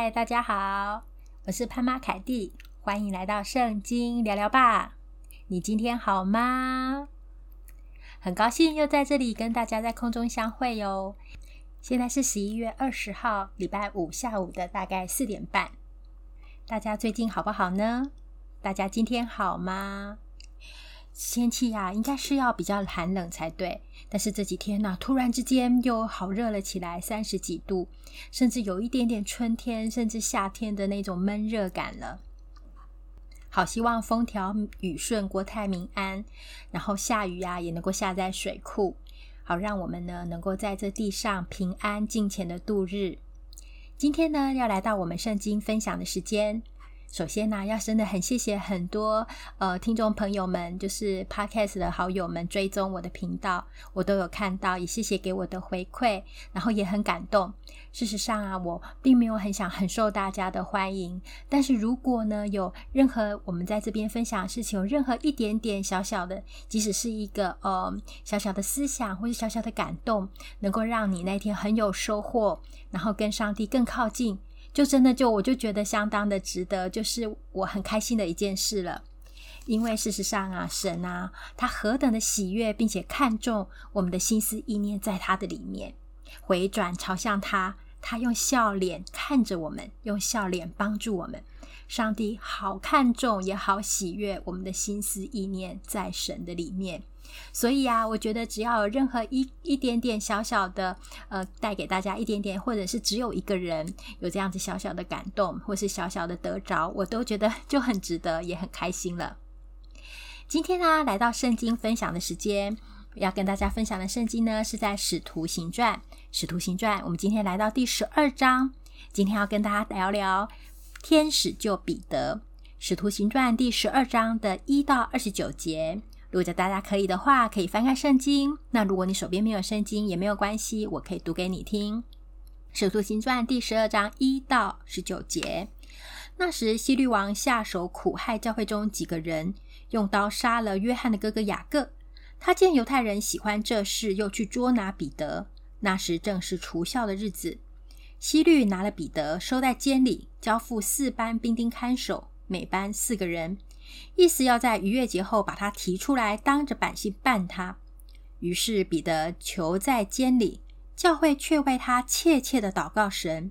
嗨，大家好，我是潘妈凯蒂，欢迎来到圣经聊聊吧。你今天好吗？很高兴又在这里跟大家在空中相会哟。现在是十一月二十号，礼拜五下午的大概四点半。大家最近好不好呢？大家今天好吗？天气呀，应该是要比较寒冷才对。但是这几天呢，突然之间又好热了起来，三十几度，甚至有一点点春天，甚至夏天的那种闷热感了。好希望风调雨顺，国泰民安，然后下雨啊，也能够下在水库，好让我们呢能够在这地上平安敬虔的度日。今天呢，要来到我们圣经分享的时间。首先呢，要真的很谢谢很多呃听众朋友们，就是 Podcast 的好友们追踪我的频道，我都有看到，也谢谢给我的回馈，然后也很感动。事实上啊，我并没有很想很受大家的欢迎，但是如果呢有任何我们在这边分享的事情，有任何一点点小小的，即使是一个呃小小的思想或者小小的感动，能够让你那天很有收获，然后跟上帝更靠近。就真的就我就觉得相当的值得，就是我很开心的一件事了。因为事实上啊，神啊，他何等的喜悦，并且看重我们的心思意念在他的里面，回转朝向他，他用笑脸看着我们，用笑脸帮助我们。上帝好看重，也好喜悦我们的心思意念在神的里面。所以啊，我觉得只要有任何一一点点小小的，呃，带给大家一点点，或者是只有一个人有这样子小小的感动，或是小小的得着，我都觉得就很值得，也很开心了。今天呢、来到圣经分享的时间，要跟大家分享的圣经呢，是在《使徒行传》。《使徒行传》，我们今天来到第十二章，今天要跟大家聊聊天使救彼得。《使徒行传》第十二章的一到二十九节。如果大家可以的话，可以翻开圣经。那如果你手边没有圣经也没有关系，我可以读给你听。《使徒行传》第十二章一到十九节。那时希律王下手苦害教会中几个人，用刀杀了约翰的哥哥雅各。他见犹太人喜欢这事，又去捉拿彼得。那时正是除酵的日子。希律拿了彼得，收在监里，交付四班兵丁看守，每班四个人。意思要在逾越节后把他提出来，当着百姓办他。于是彼得囚在监里，教会却为他切切的祷告神。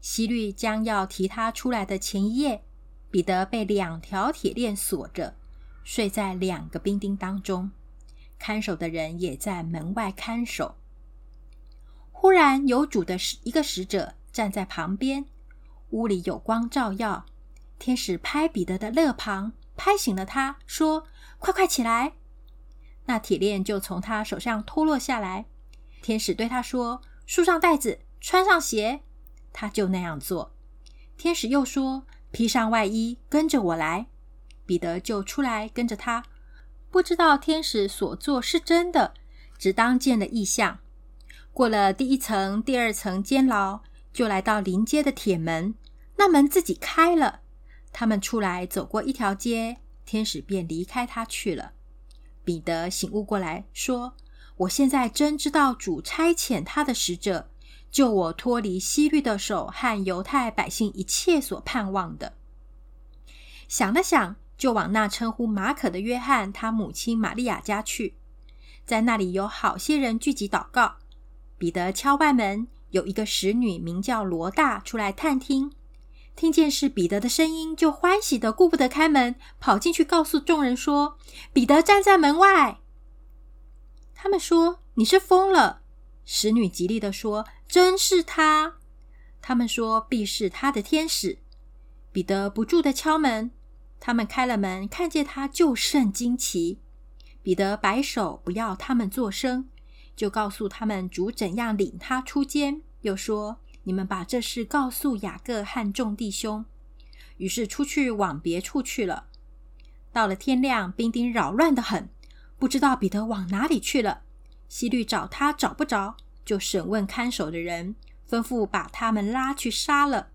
希律将要提他出来的前一夜，彼得被两条铁链锁着，睡在两个兵丁当中，看守的人也在门外看守。忽然有主的使一个使者站在旁边，屋里有光照耀。天使拍彼得的肋旁，拍醒了他，说：“快快起来！”那铁链就从他手上脱落下来。天使对他说：“束上带子，穿上鞋。”他就那样做。天使又说：“披上外衣，跟着我来。”彼得就出来跟着他，不知道天使所做是真的，只当见了异象。过了第一层、第二层监牢，就来到临街的铁门，那门自己开了。他们出来，走过一条街，天使便离开他去了。彼得醒悟过来，说：“我现在真知道主差遣他的使者，救我脱离希律的手和犹太百姓一切所盼望的。”想了想，就往那称呼马可的约翰他母亲玛利亚家去，在那里有好些人聚集祷告。彼得敲外门，有一个使女名叫罗大出来探听。听见是彼得的声音，就欢喜的顾不得开门，跑进去告诉众人说：“彼得站在门外。”他们说：“你是疯了。”使女极力的说：“真是他。”他们说：“必是他的天使。”彼得不住的敲门，他们开了门，看见他就甚惊奇。彼得摆手不要他们作声，就告诉他们主怎样领他出监，又说。你们把这事告诉雅各和众弟兄。于是出去往别处去了。到了天亮，兵丁扰乱得很，不知道彼得往哪里去了。希律找他找不着，就审问看守的人，吩咐把他们拉去杀了。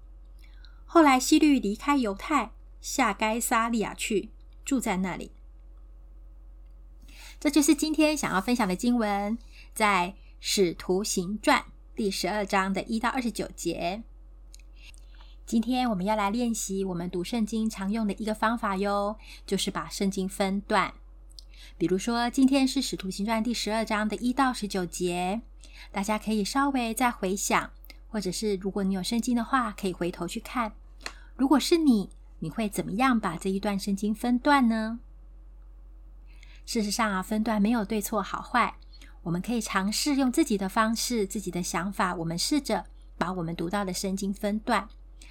后来希律离开犹太，下该撒利亚去，住在那里。这就是今天想要分享的经文，在《使徒行传》。第十二章的一到二十九节，今天我们要来练习我们读圣经常用的一个方法哟，就是把圣经分段。比如说，今天是《使徒行传》第十二章的一到十九节，大家可以稍微再回想，或者是如果你有圣经的话，可以回头去看。如果是你，你会怎么样把这一段圣经分段呢？事实上啊，分段没有对错好坏，我们可以尝试用自己的方式、自己的想法，我们试着把我们读到的圣经分段。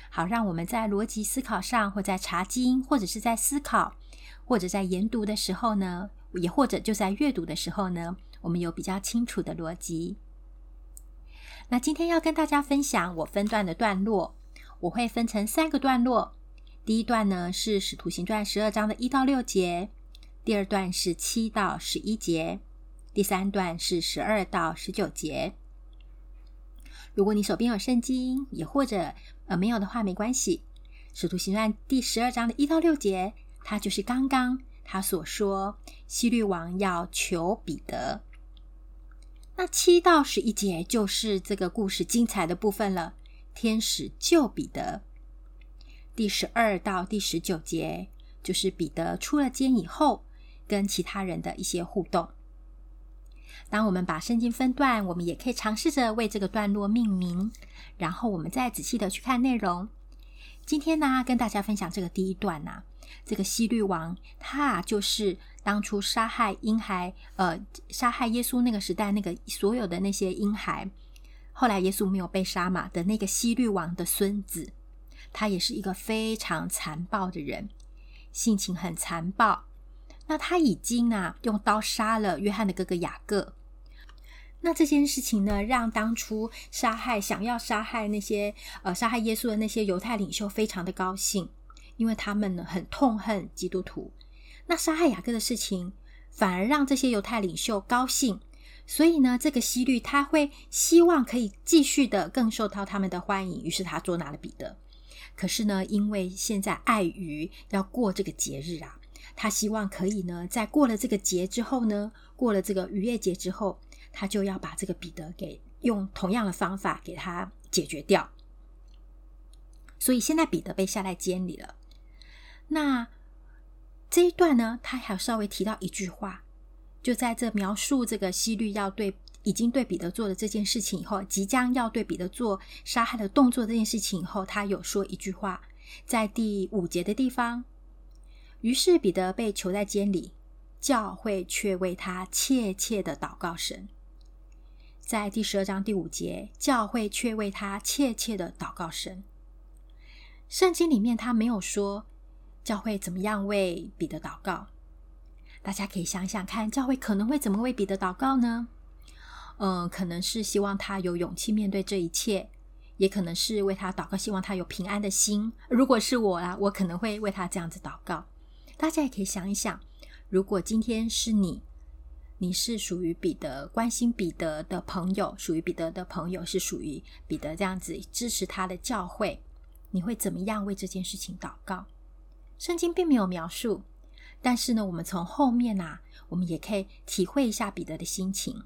好，让我们在逻辑思考上，或在查经，或者是在思考，或者在研读的时候呢，也或者就在阅读的时候呢，我们有比较清楚的逻辑。那今天要跟大家分享我分段的段落，我会分成三个段落。第一段呢是《使徒行传》十二章的一到六节，第二段是七到十一节，第三段是十二到十九节。如果你手边有圣经，也或者呃没有的话，没关系。使徒行传第十二章的一到六节，它就是刚刚他所说希律王要求彼得。那七到十一节就是这个故事精彩的部分了，天使救彼得。第十二到第十九节就是彼得出了监以后，跟其他人的一些互动。当我们把圣经分段，我们也可以尝试着为这个段落命名，然后我们再仔细的去看内容。今天呢，跟大家分享这个第一段呐、这个希律王，他啊就是当初杀害婴孩，呃，杀害耶稣那个时代那个所有的那些婴孩，后来耶稣没有被杀嘛的那个希律王的孙子，他也是一个非常残暴的人，性情很残暴。那他已经啊用刀杀了约翰的哥哥雅各。那这件事情呢，让当初杀害想要杀害那些呃杀害耶稣的那些犹太领袖非常的高兴，因为他们呢很痛恨基督徒。那杀害雅各的事情反而让这些犹太领袖高兴，所以呢，这个希律他会希望可以继续的更受到他们的欢迎，于是他捉拿了彼得。可是呢，因为现在碍于要过这个节日啊，他希望可以呢，在过了这个节之后呢，过了这个逾越节之后。他就要把这个彼得给用同样的方法给他解决掉，所以现在彼得被下在监里了。那这一段呢，他还稍微提到一句话，就在这描述这个西律要对已经对彼得做的这件事情以后，即将要对彼得做杀害的动作这件事情以后，他有说一句话，在第五节的地方。于是彼得被囚在监里，教会却为他切切的祷告神。在第十二章第五节，教会却为他切切的祷告神。圣经里面他没有说教会怎么样为彼得祷告，大家可以想想看，教会可能会怎么为彼得祷告呢？嗯，可能是希望他有勇气面对这一切，也可能是为他祷告，希望他有平安的心。如果是我啊，我可能会为他这样子祷告。大家也可以想一想，如果今天是你。你是属于彼得，关心彼得的朋友，属于彼得的朋友是属于彼得这样子支持他的教会，你会怎么样为这件事情祷告？圣经并没有描述，但是呢，我们从后面啊，我们也可以体会一下彼得的心情。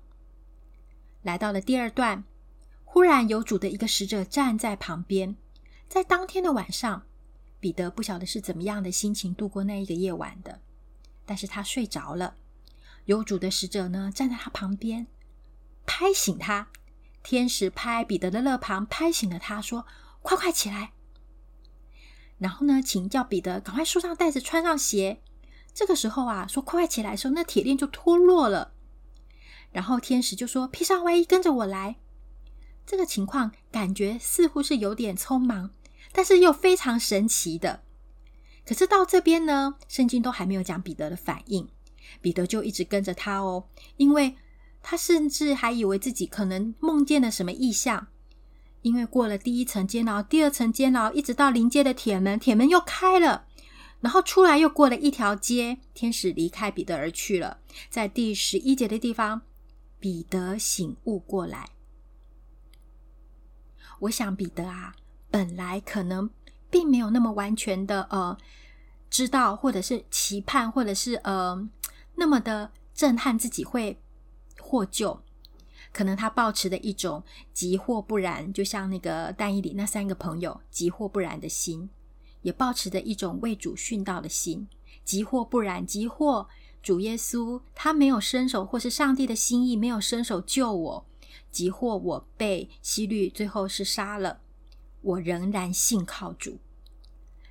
来到了第二段，忽然有主的一个使者站在旁边，在当天的晚上，彼得不晓得是怎么样的心情度过那一个夜晚的，但是他睡着了。有主的使者呢，站在他旁边，拍醒他。天使拍彼得的肋旁，拍醒了他，说：“快快起来。”然后呢，请叫彼得赶快束上带子，穿上鞋。这个时候啊，说“快快起来”的时候，那铁链就脱落了。然后天使就说：“披上外衣，跟着我来。”这个情况感觉似乎是有点匆忙，但是又非常神奇的。可是到这边呢，圣经都还没有讲彼得的反应。彼得就一直跟着他哦，因为他甚至还以为自己可能梦见了什么异象。因为过了第一层监牢，第二层监牢，一直到临街的铁门，铁门又开了，然后出来又过了一条街，天使离开彼得而去了。在第十一节的地方，彼得醒悟过来。我想彼得啊，本来可能并没有那么完全的呃知道，或者是期盼，或者是呃。那么的震撼，自己会获救，可能他抱持的一种急或不然，就像那个但以理那三个朋友急或不然的心，也抱持着一种为主殉道的心，急或不然，急或主耶稣他没有伸手，或是上帝的心意没有伸手救我，急或我被希律最后是杀了，我仍然信靠主。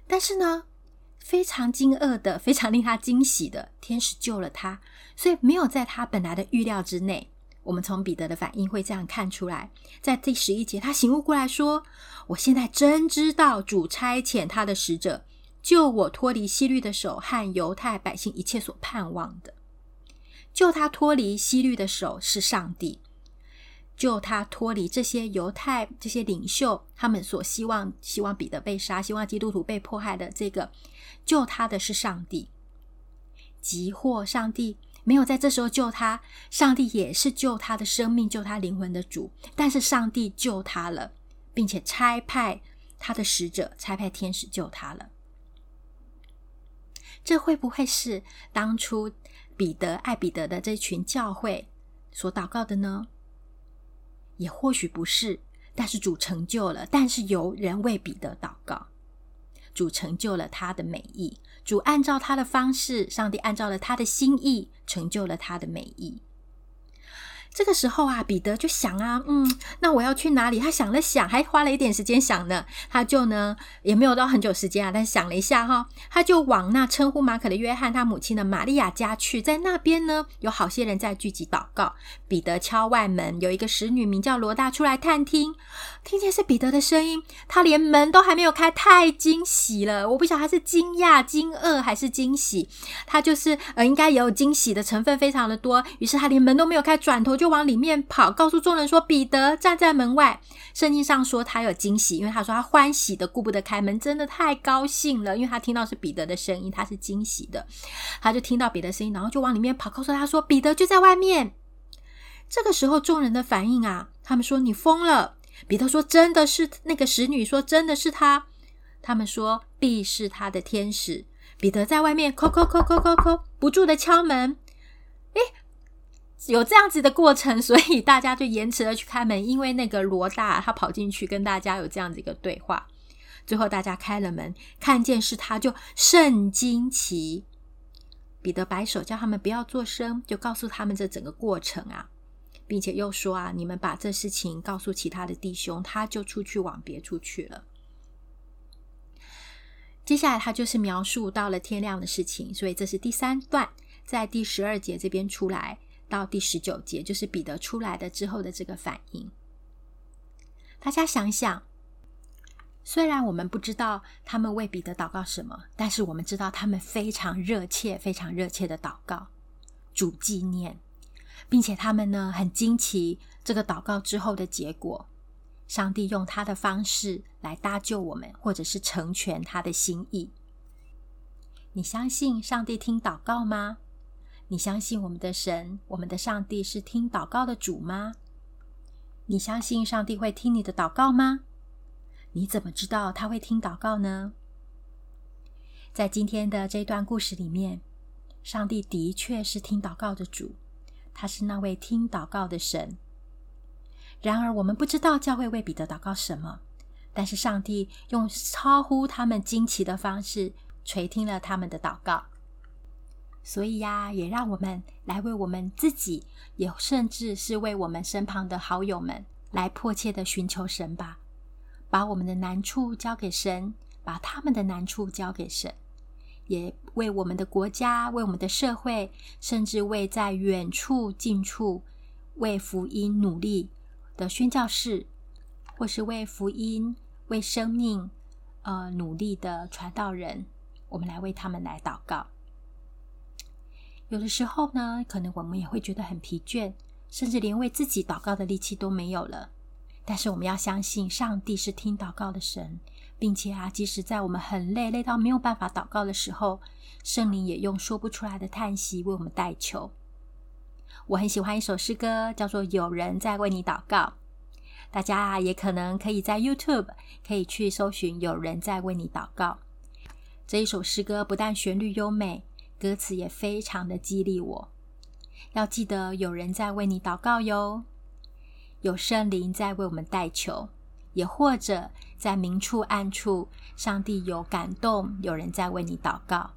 但是呢，非常惊愕的，非常令他惊喜的，天使救了他，所以没有在他本来的预料之内。我们从彼得的反应会这样看出来，在第十一节，他醒悟过来说：“我现在真知道主差遣他的使者救我脱离希律的手和犹太百姓一切所盼望的。救他脱离希律的手是上帝，救他脱离这些犹太这些领袖他们所希望希望彼得被杀，希望基督徒被迫害的这个救他的是上帝，即或上帝。”没有在这时候救他，上帝也是救他的生命、救他灵魂的主。但是上帝救他了，并且差派他的使者、差派天使救他了。这会不会是当初彼得爱彼得的这群教会所祷告的呢？也或许不是，但是主成就了。但是有人为彼得祷告，主成就了他的美意。主按照他的方式，上帝按照了他的心意，成就了他的美意。这个时候啊，彼得就想啊，嗯，那我要去哪里？他想了想，还花了一点时间想呢。他就呢，也没有到很久时间啊，但是想了一下哈，他就往那称呼马可的约翰他母亲的玛利亚家去。在那边呢，有好些人在聚集祷告。彼得敲外门，有一个使女名叫罗大出来探听，听见是彼得的声音，他连门都还没有开，太惊喜了。我不晓得他是惊讶、惊愕还是惊喜，他就是呃，应该也有惊喜的成分非常的多。于是他连门都没有开，转头。就往里面跑，告诉众人说：“彼得站在门外。”圣经上说他有惊喜，因为他说他欢喜的顾不得开门，真的太高兴了，因为他听到是彼得的声音，他是惊喜的。他就听到彼得声音，然后就往里面跑，告诉他说：“彼得就在外面。”这个时候，众人的反应啊，他们说：“你疯了。”彼得说：“真的是那个使女说，真的是他。”他们说：“必是他的天使。”彼得在外面叩叩叩叩叩叩，不住的敲门。诶有这样子的过程，所以大家就延迟了去开门，因为那个罗大他跑进去跟大家有这样子一个对话。最后大家开了门，看见是他，就甚惊奇。彼得摆手叫他们不要作声，就告诉他们这整个过程啊，并且又说啊，你们把这事情告诉其他的弟兄，他就出去往别处去了。接下来他就是描述到了天亮的事情，所以这是第三段，在第十二节这边出来。到第十九节，就是彼得出来的之后的这个反应。大家想想，虽然我们不知道他们为彼得祷告什么，但是我们知道他们非常热切、非常热切的祷告，主纪念，并且他们呢很惊奇这个祷告之后的结果。上帝用他的方式来搭救我们，或者是成全他的心意。你相信上帝听祷告吗？你相信我们的神，我们的上帝是听祷告的主吗？你相信上帝会听你的祷告吗？你怎么知道他会听祷告呢？在今天的这段故事里面，上帝的确是听祷告的主，他是那位听祷告的神。然而，我们不知道教会为彼得祷告什么，但是上帝用超乎他们惊奇的方式垂听了他们的祷告。所以呀，也让我们来为我们自己，也甚至是为我们身旁的好友们，来迫切的寻求神吧。把我们的难处交给神，把他们的难处交给神，也为我们的国家、为我们的社会，甚至为在远处、近处为福音努力的宣教士，或是为福音、为生命呃努力的传道人，我们来为他们来祷告。有的时候呢，可能我们也会觉得很疲倦，甚至连为自己祷告的力气都没有了。但是我们要相信，上帝是听祷告的神，并且啊，即使在我们很累，累到没有办法祷告的时候，圣灵也用说不出来的叹息为我们代求。我很喜欢一首诗歌，叫做《有人在为你祷告》。大家啊，也可能可以在 YouTube 可以去搜寻《有人在为你祷告》这一首诗歌，不但旋律优美。歌词也非常的激励我，要记得有人在为你祷告哟。有圣灵在为我们代求，也或者在明处暗处，上帝有感动，有人在为你祷告。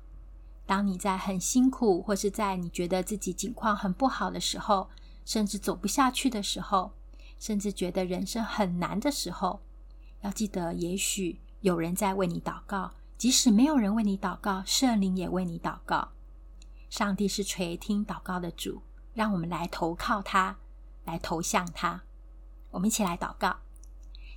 当你在很辛苦，或是在你觉得自己境况很不好的时候，甚至走不下去的时候，甚至觉得人生很难的时候，要记得，也许有人在为你祷告。即使没有人为你祷告，圣灵也为你祷告。上帝是垂听祷告的主，让我们来投靠他，来投向他。我们一起来祷告，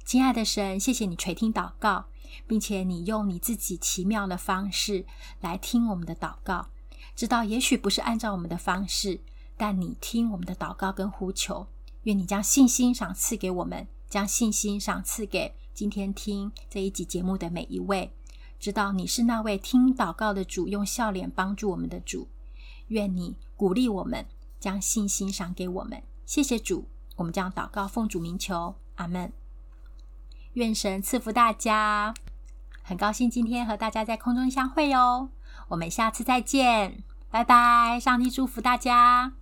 亲爱的神，谢谢你垂听祷告，并且你用你自己奇妙的方式来听我们的祷告。知道也许不是按照我们的方式，但你听我们的祷告跟呼求。愿你将信心赏赐给我们，将信心赏赐给今天听这一集节目的每一位。知道你是那位听祷告的主，用笑脸帮助我们的主。愿你鼓励我们，将信心赏给我们。谢谢主，我们将祷告奉主名求，阿门。愿神赐福大家。很高兴今天和大家在空中相会哟。我们下次再见，拜拜。上帝祝福大家。